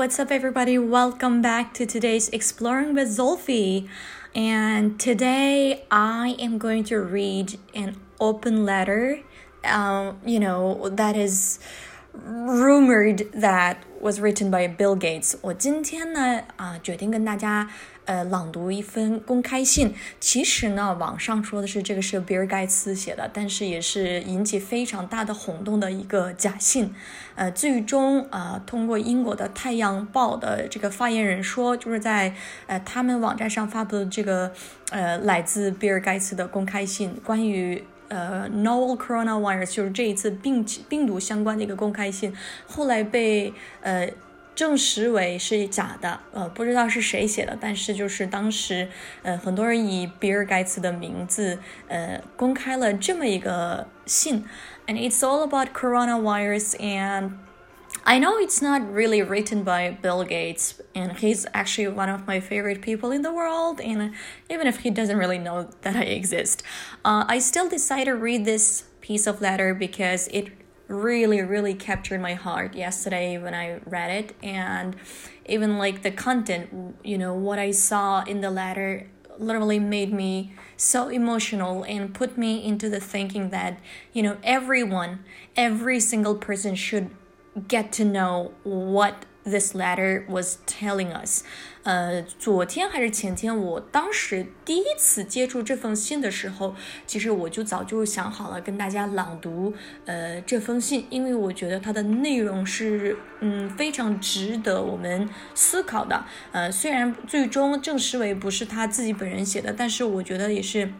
What's up, everybody? Welcome back to today's Exploring with Zolfi. And today I am going to read an open letter, um, you know, that is rumored that was written by Bill Gates. 我今天呢，啊、决定跟大家呃朗读一封公开信。其实呢，网上说的是这个是比尔盖茨写的，但是也是引起非常大的轰动的一个假信。呃，最终呃，通过英国的《太阳报》的这个发言人说，就是在呃他们网站上发布的这个呃来自比尔盖茨的公开信，关于。呃，novel coronavirus 就是这一次病病毒相关的一个公开信，后来被呃证实为是假的，呃，不知道是谁写的，但是就是当时呃很多人以比尔盖茨的名字呃公开了这么一个信，and it's all about coronavirus and I know it's not really written by Bill Gates, and he's actually one of my favorite people in the world. And even if he doesn't really know that I exist, uh, I still decided to read this piece of letter because it really, really captured my heart yesterday when I read it. And even like the content, you know, what I saw in the letter literally made me so emotional and put me into the thinking that, you know, everyone, every single person should get to know what this letter was telling us。呃，昨天还是前天，我当时第一次接触这封信的时候，其实我就早就想好了跟大家朗读呃这封信，因为我觉得它的内容是嗯非常值得我们思考的。呃，虽然最终证实为不是他自己本人写的，但是我觉得也是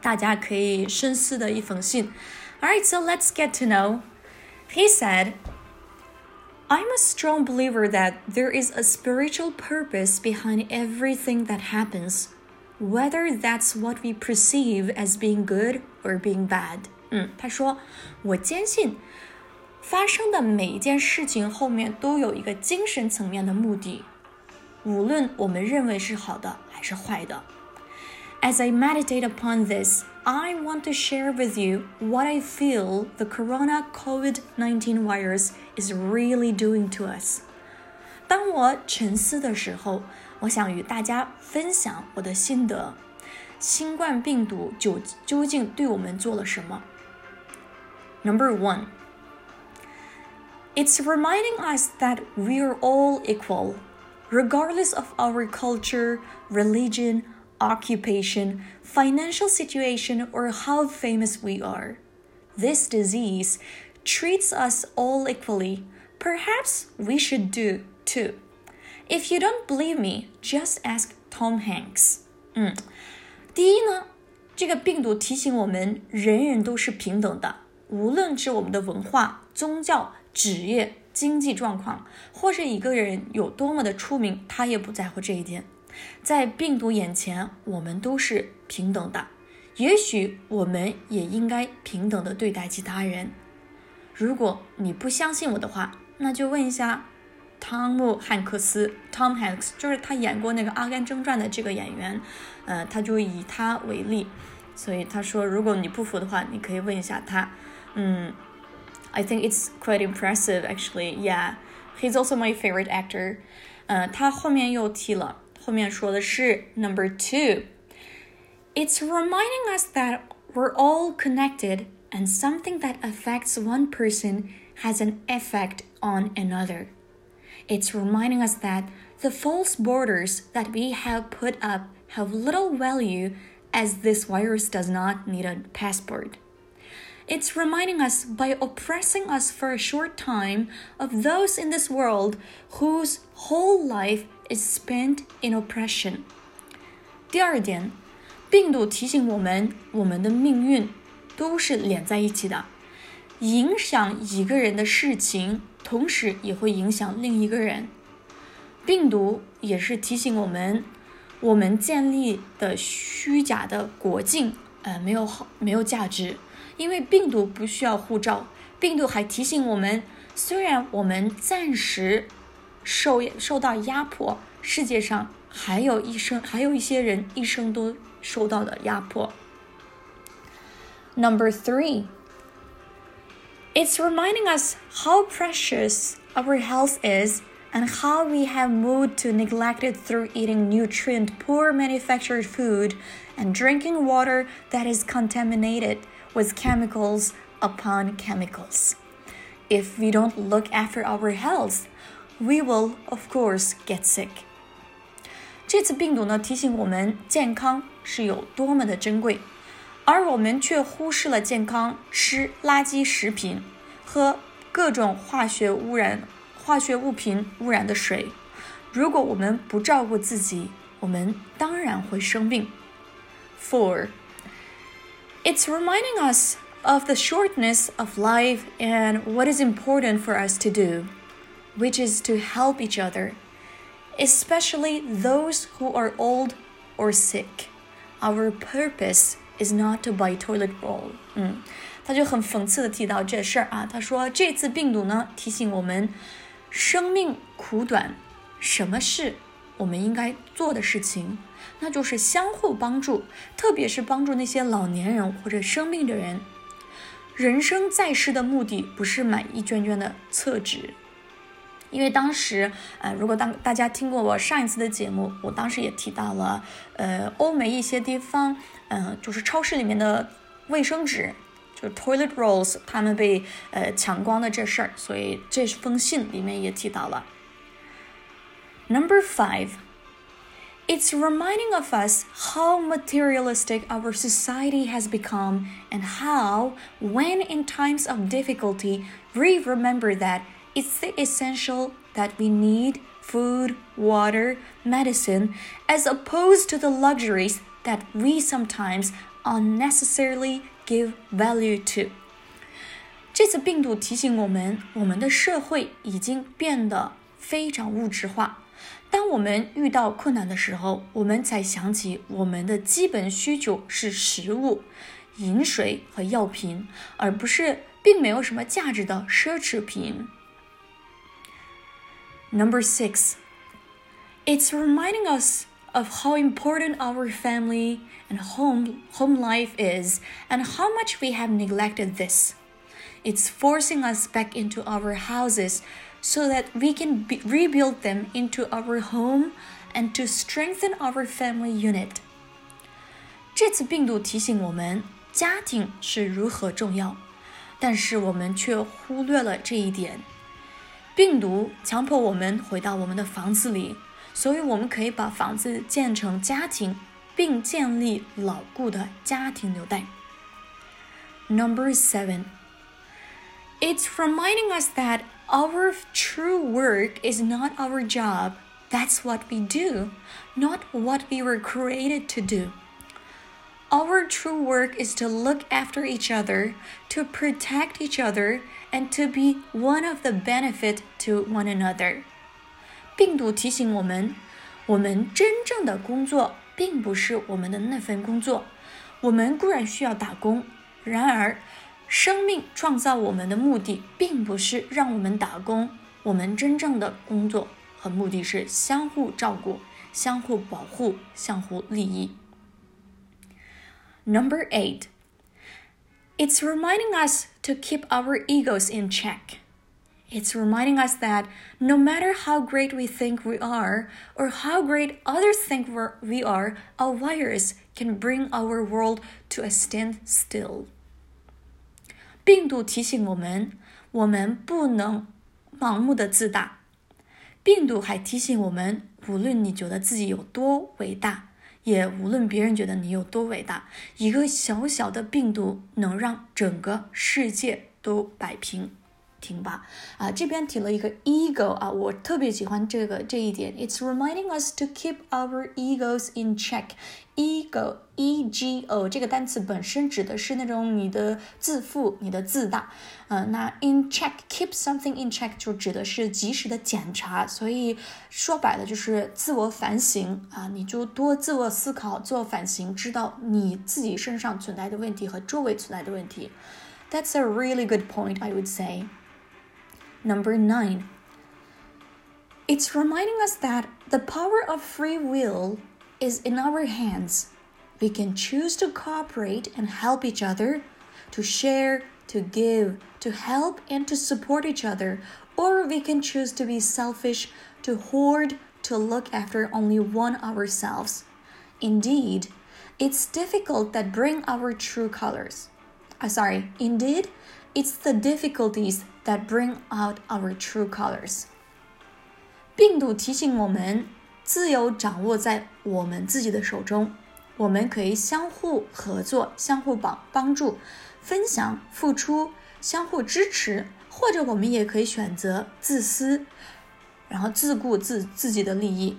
大家可以深思的一封信。All right, so let's get to know. He said. I'm a strong believer that there is a spiritual purpose behind everything that happens, whether that's what we perceive as being good or being bad. 嗯，他说，我坚信发生的每一件事情后面都有一个精神层面的目的，无论我们认为是好的还是坏的。 As I meditate upon this, I want to share with you what I feel the corona COVID 19 virus is really doing to us. 当我沉思的时候，我想与大家分享我的心得。新冠病毒究究竟对我们做了什么？Number one, it's reminding us that we are all equal, regardless of our culture, religion, occupation, financial situation, or how famous we are. This disease treats us all equally. Perhaps we should do too. If you don't believe me, just ask Tom Hanks. 嗯，第一呢，这个病毒提醒我们，人人都是平等的，无论是我们的文化、宗教、职业、经济状况，或是一个人有多么的出名，他也不在乎这一点。 在病毒眼前，我们都是平等的。也许我们也应该平等的对待其他人。如果你不相信我的话，那就问一下汤姆·汉克斯 （Tom Hanks），就是他演过那个《阿甘正传》的这个演员。呃，他就以他为例，所以他说，如果你不服的话，你可以问一下他。嗯，I think it's quite impressive, actually. Yeah, he's also my favorite actor. 呃，他后面又提了。后面说的是 number two. It's reminding us that we're all connected and something that affects one person has an effect on another. It's reminding us that the false borders that we have put up have little value as this virus does not need a passport. It's reminding us by oppressing us for a short time of those in this world whose whole life is spent in oppression。第二点，病毒提醒我们，我们的命运都是连在一起的。影响一个人的事情，同时也会影响另一个人。病毒也是提醒我们，我们建立的虚假的国境，呃，没有好，没有价值。因为病毒不需要护照，病毒还提醒我们，虽然我们暂时。受受到压迫，世界上还有一生还有一些人一生都受到的压迫。Number three, it's reminding us how precious our health is and how we have moved to neglect it through eating nutrient poor manufactured food and drinking water that is contaminated with chemicals upon chemicals. If we don't look after our health, we will, of course, get sick. 这次病毒呢，提醒我们健康是有多么的珍贵，而我们却忽视了健康，吃垃圾食品，喝各种化学污染、化学物品污染的水。如果我们不照顾自己，我们当然会生病。Four, it's reminding us of the shortness of life and what is important for us to do, Which is to help each other, especially those who are old or sick. Our purpose is not to buy toilet roll. 嗯，他就很讽刺的提到这事儿啊。他说这次病毒呢提醒我们，生命苦短，什么是我们应该做的事情？那就是相互帮助，特别是帮助那些老年人或者生病的人。人生在世的目的不是买一卷卷的厕纸，因为当时，呃，如果当大家听过我上一次的节目，我当时也提到了，呃，欧美一些地方，嗯，就是超市里面的卫生纸，就是 toilet rolls，他们被呃抢光的这事儿，所以这封信里面也提到了。Number five. It's reminding of us how materialistic our society has become and how, when in times of difficulty, we remember that it's the essential that we need food, water, medicine, as opposed to the luxuries that we sometimes unnecessarily give value to. 这次病毒提醒我们，我们的社会已经变得非常物质化。当我们遇到困难的时候，我们才想起我们的基本需求是食物、饮水和药品，而不是并没有什么价值的奢侈品。 Number six, it's reminding us of how important our family and home home life is and how much we have neglected this. It's forcing us back into our houses so that we can be, rebuild them into our home and to strengthen our family unit. 这次病毒提醒我们，家庭是如何重要，但是我们却忽略了这一点。 病毒强迫我们回到我们的房子里，所以我们可以把房子建成家庭，并建立牢固的家庭纽带。Number seven. It's reminding us that our true work is not our job. That's what we do, not what we were created to do. Our true work is to look after each other, to protect each other, and to be one of the benefit to one another. 病毒提醒我们，我们真正的工作并不是我们的那份工作。我们固然需要打工，然而生命创造我们的目的，并不是让我们打工。我们真正的工作和目的是相互照顾、相互保护、相互利益。Number eight, it's reminding us to keep our egos in check. It's reminding us that no matter how great we think we are, or how great others think we are, a virus can bring our world to a standstill. 病毒提醒我们，我们不能盲目的自大。病毒还提醒我们，无论你觉得自己有多伟大， 也无论别人觉得你有多伟大，一个小小的病毒能让整个世界都摆平。听吧，啊，这边提了一个 ego 啊，我特别喜欢这个这一点。It's reminding us to keep our egos in check. Ego, e-g-o 这个单词本身指的是那种你的自负、你的自大。嗯、呃，那 in check, keep something in check 就指的是及时的检查，所以说白了就是自我反省啊，你就多自我思考、自我反省，知道你自己身上存在的问题和周围存在的问题。That's a really good point, I would say. Number nine, it's reminding us that the power of free will is in our hands. We can choose to cooperate and help each other, to share, to give, to help, and to support each other, or we can choose to be selfish, to hoard, to look after only one ourselves. Indeed, it's difficult that bring our true colors. Uh, sorry, indeed, it's the difficulties that bring out our true colors. 病毒提醒我们，自由掌握在我们自己的手中。我们可以相互合作、相互帮帮助、分享、付出、相互支持，或者我们也可以选择自私，然后自顾自自己的利益。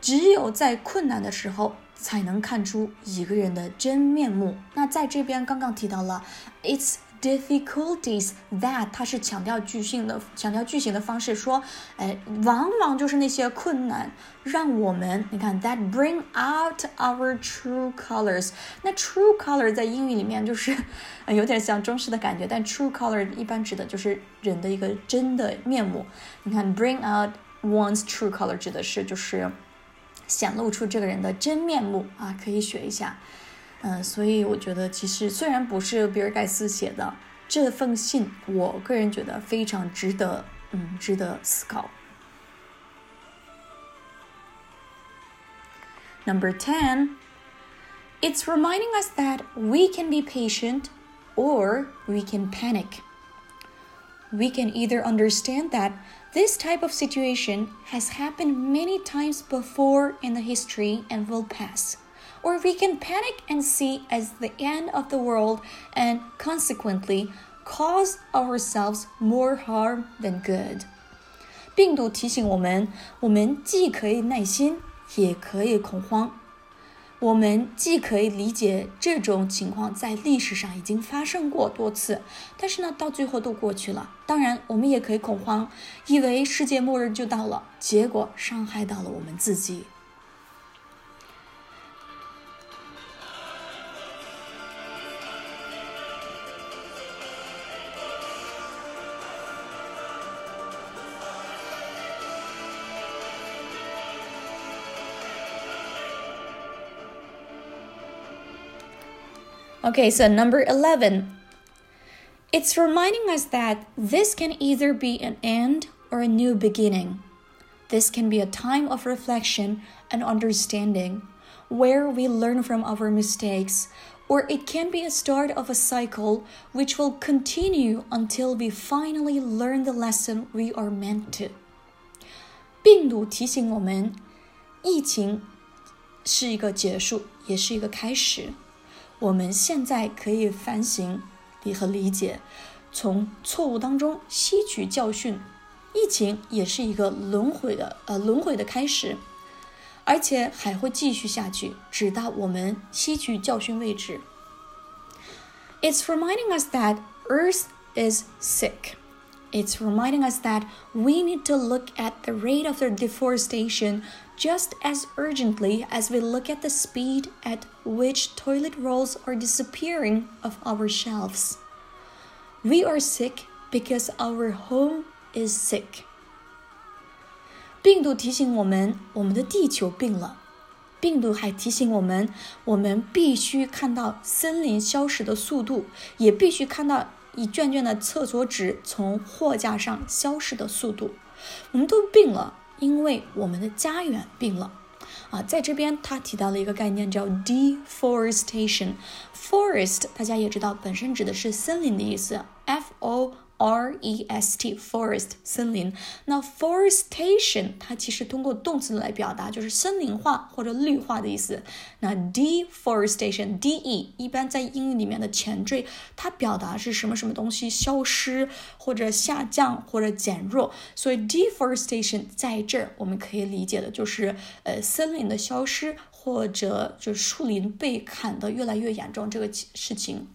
只有在困难的时候，才能看出一个人的真面目。那在这边刚刚提到了，it's。Difficulties that 它是强调句型的，强调句型的方式说，哎，往往就是那些困难，让我们你看 that bring out our true colors。那 true color 在英语里面就是有点像中式的感觉，但 true color 一般指的就是人的一个真的面目。你看 bring out one's true color 指的是就是显露出这个人的真面目啊，可以学一下。嗯，所以我觉得，其实虽然不是比尔盖茨写的这封信，我个人觉得非常值得，嗯，值得思考。Number 10, it's reminding us that we can be patient or we can panic. We can either understand that this type of situation has happened many times before in the history and will pass or we can panic and see as the end of the world and consequently cause ourselves more harm than good. 病毒提醒我们，我们既可以耐心，也可以恐慌。我们既可以理解这种情况在历史上已经发生过多次，但是呢，到最后都过去了。当然，我们也可以恐慌，以为世界末日就到了，结果伤害到了我们自己。 Okay, so number 11. It's reminding us that this can either be an end or a new beginning. This can be a time of reflection and understanding where we learn from our mistakes, or it can be a start of a cycle which will continue until we finally learn the lesson we are meant to. 病毒提醒我们，疫情是一个结束，也是一个开始。 我们现在可以反省和理解，从错误当中吸取教训。疫情也是一个轮回的呃轮回的开始，而且还会继续下去，直到我们吸取教训为止。It's reminding us that Earth is sick. It's reminding us that we need to look at the rate of the deforestation just as urgently as we look at the speed at which toilet rolls are disappearing off our shelves. We are sick because our home is sick. 病毒提醒我们，我们的地球病了。病毒还提醒我们，我们必须看到森林消失的速度，也必须看到 一卷卷的厕所纸从货架上消失的速度，我们都病了，因为我们的家园病了。啊，在这边他提到了一个概念叫 deforestation。forest 大家也知道，本身指的是森林的意思。f o R E S T forest 森林，那 forestation 它其实通过动词来表达，就是森林化或者绿化的意思。那 deforestation D E 一般在英语里面的前缀，它表达是什么什么东西消失或者下降或者减弱，所以 deforestation 在这儿我们可以理解的就是呃森林的消失或者就树林被砍得越来越严重这个事情。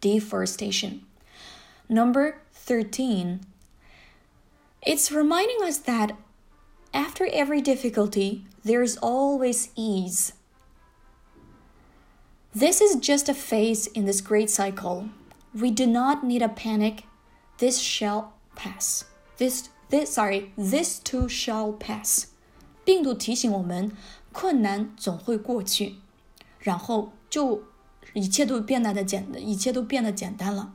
deforestation。Number 13. It's reminding us that after every difficulty, there's always ease. This is just a phase in this great cycle. We do not need a panic. This shall pass. This this sorry, this too shall pass. 病毒提醒我们，困难总会过去，然后就一切都变得的简，一切都变得简单了。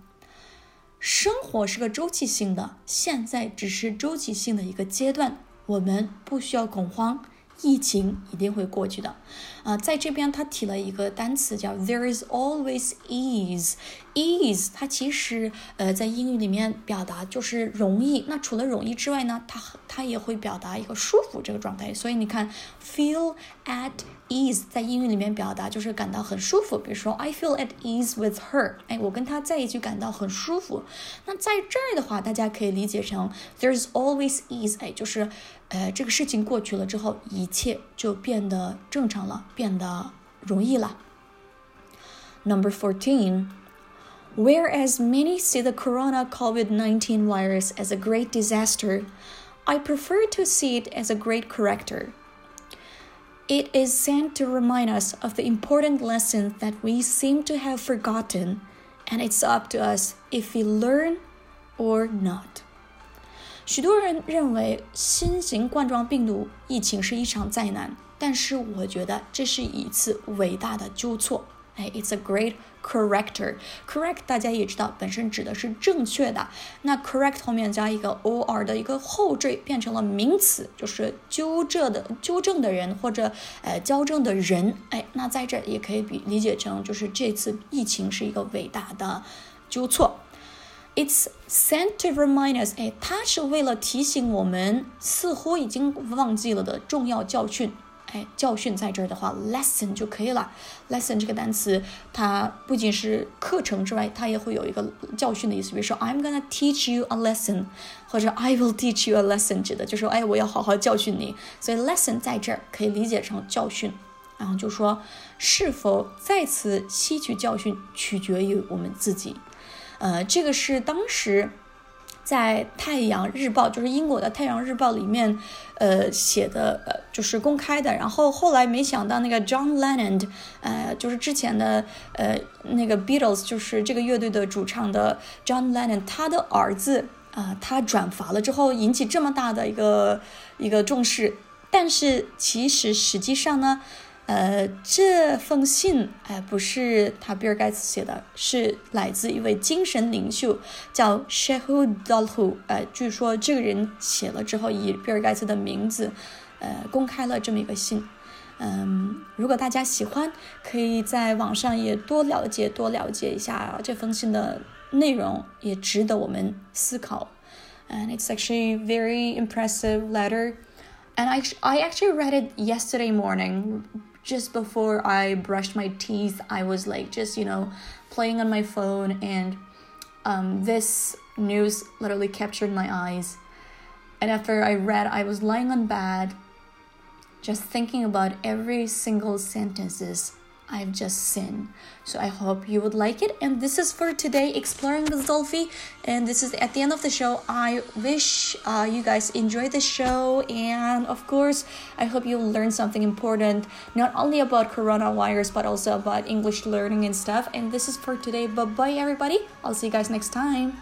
生活是个周期性的，现在只是周期性的一个阶段，我们不需要恐慌。疫情一定会过去的，啊，在这边他提了一个单词叫 "There is always ease." Ease 它其实呃在英语里面表达就是容易。那除了容易之外呢，它它也会表达一个舒服这个状态。所以你看，feel at ease 在英语里面表达就是感到很舒服。比如说，I feel at ease with her。哎，我跟她在一起感到很舒服。那在这儿的话，大家可以理解成 There's always ease。哎，就是呃这个事情过去了之后，一切就变得正常了，变得容易了。Number fourteen. Whereas many see the corona COVID 19 virus as a great disaster, I prefer to see it as a great corrector. It is sent to remind us of the important lessons that we seem to have forgotten, and it's up to us if we learn or not. 许多人认为新型冠状病毒疫情是一场灾难，但是我觉得这是一次伟大的纠错。 哎，it's a great corrector。correct 大家也知道，本身指的是正确的。那 correct 后面加一个 or 的一个后缀，变成了名词，就是纠正的纠正的人或者呃矫正的人。哎，那在这也可以比理解成，就是这次疫情是一个伟大的纠错。It's sent to remind us，哎，它是为了提醒我们似乎已经忘记了的重要教训。哎，教训在这儿的话，lesson 就可以了。lesson 这个单词，它不仅是课程之外，它也会有一个教训的意思。比如说，I'm gonna teach you a lesson，或者 I will teach you a lesson，指的就是哎，我要好好教训你。所以 lesson 在这儿可以理解成教训。然后就说，是否再次吸取教训，取决于我们自己。呃，这个是当时。在《太阳日报》就是英国的《太阳日报》里面，呃写的呃就是公开的。然后后来没想到那个 John Lennon，呃就是之前的呃那个 Beatles 就是这个乐队的主唱的 John Lennon，他的儿子啊他转发了之后引起这么大的一个一个重视。但是其实实际上呢。呃，这封信哎，不是他比尔盖茨写的，是来自一位精神领袖，叫 Shehud Dalhu。呃，据说这个人写了之后，以比尔盖茨的名字，呃，公开了这么一个信。嗯，如果大家喜欢，可以在网上也多了解多了解一下这封信的内容，也值得我们思考。And it's actually very impressive letter. And I, I actually read it yesterday morning. just before I brushed my teeth, I was like just, you know, playing on my phone, and um, this news literally captured my eyes. And after I read, I was lying on bed, just thinking about every single sentences I've just seen. So I hope you would like it. And this is for today, Exploring with Zolfi. And this is at the end of the show. I wish uh, you guys enjoy the show. And of course, I hope you learn something important, not only about coronavirus, but also about English learning and stuff. And this is for today. Bye bye, everybody. I'll see you guys next time.